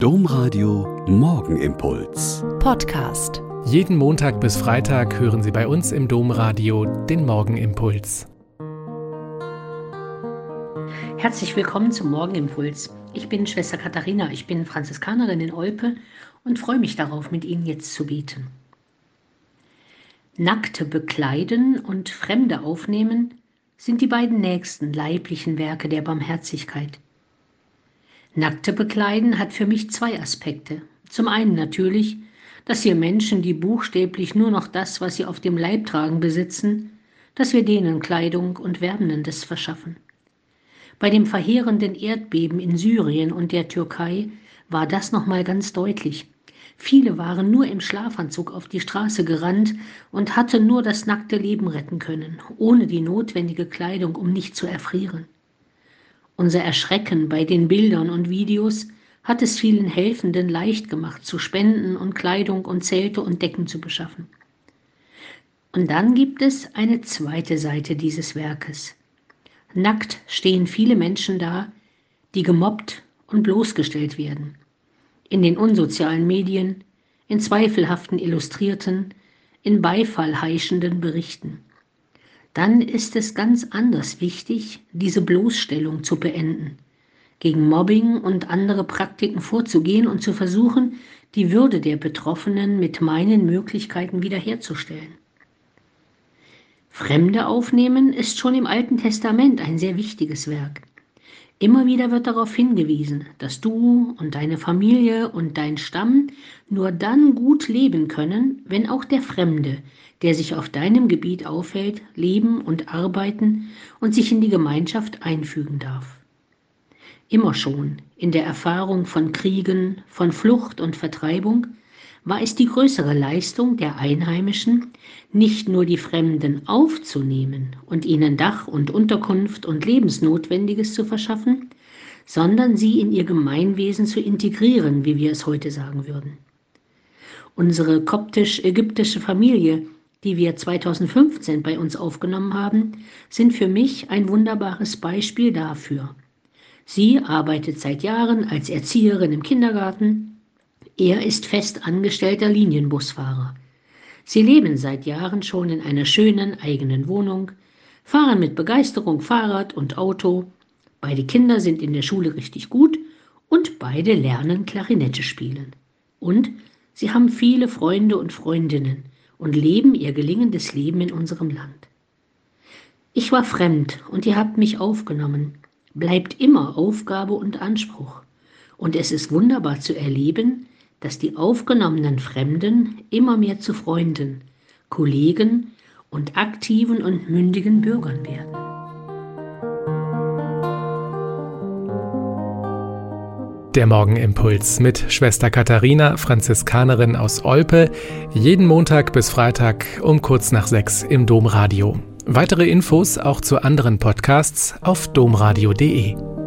Domradio Morgenimpuls. Podcast. Jeden Montag bis Freitag hören Sie bei uns im Domradio den Morgenimpuls. Herzlich willkommen zum Morgenimpuls. Ich bin Schwester Katharina, ich bin Franziskanerin in Olpe und freue mich darauf, mit Ihnen jetzt zu beten. Nackte bekleiden und Fremde aufnehmen sind die beiden nächsten leiblichen Werke der Barmherzigkeit. Nackte bekleiden hat für mich zwei Aspekte. Zum einen natürlich, dass wir Menschen, die buchstäblich nur noch das, was sie auf dem Leib tragen, besitzen, dass wir denen Kleidung und Wärmendes verschaffen. Bei dem verheerenden Erdbeben in Syrien und der Türkei war das nochmal ganz deutlich. Viele waren nur im Schlafanzug auf die Straße gerannt und hatten nur das nackte Leben retten können, ohne die notwendige Kleidung, um nicht zu erfrieren. Unser Erschrecken bei den Bildern und Videos hat es vielen Helfenden leicht gemacht, zu spenden und Kleidung und Zelte und Decken zu beschaffen. Und dann gibt es eine zweite Seite dieses Werkes. Nackt stehen viele Menschen da, die gemobbt und bloßgestellt werden. In den unsozialen Medien, in zweifelhaften Illustrierten, in Beifall heischenden Berichten dann ist es ganz anders wichtig, diese Bloßstellung zu beenden, gegen Mobbing und andere Praktiken vorzugehen und zu versuchen, die Würde der Betroffenen mit meinen Möglichkeiten wiederherzustellen. Fremde aufnehmen ist schon im Alten Testament ein sehr wichtiges Werk. Immer wieder wird darauf hingewiesen, dass du und deine Familie und dein Stamm nur dann gut leben können, wenn auch der Fremde, der sich auf deinem Gebiet aufhält, leben und arbeiten und sich in die Gemeinschaft einfügen darf. Immer schon in der Erfahrung von Kriegen, von Flucht und Vertreibung war es die größere Leistung der Einheimischen, nicht nur die Fremden aufzunehmen und ihnen Dach und Unterkunft und Lebensnotwendiges zu verschaffen, sondern sie in ihr Gemeinwesen zu integrieren, wie wir es heute sagen würden. Unsere koptisch-ägyptische Familie, die wir 2015 bei uns aufgenommen haben, sind für mich ein wunderbares Beispiel dafür. Sie arbeitet seit Jahren als Erzieherin im Kindergarten, er ist fest angestellter Linienbusfahrer. Sie leben seit Jahren schon in einer schönen eigenen Wohnung, fahren mit Begeisterung Fahrrad und Auto. Beide Kinder sind in der Schule richtig gut und beide lernen Klarinette spielen. Und sie haben viele Freunde und Freundinnen und leben ihr gelingendes Leben in unserem Land. Ich war fremd und ihr habt mich aufgenommen. Bleibt immer Aufgabe und Anspruch. Und es ist wunderbar zu erleben, dass die aufgenommenen Fremden immer mehr zu Freunden, Kollegen und aktiven und mündigen Bürgern werden. Der Morgenimpuls mit Schwester Katharina, Franziskanerin aus Olpe, jeden Montag bis Freitag um kurz nach sechs im Domradio. Weitere Infos auch zu anderen Podcasts auf domradio.de.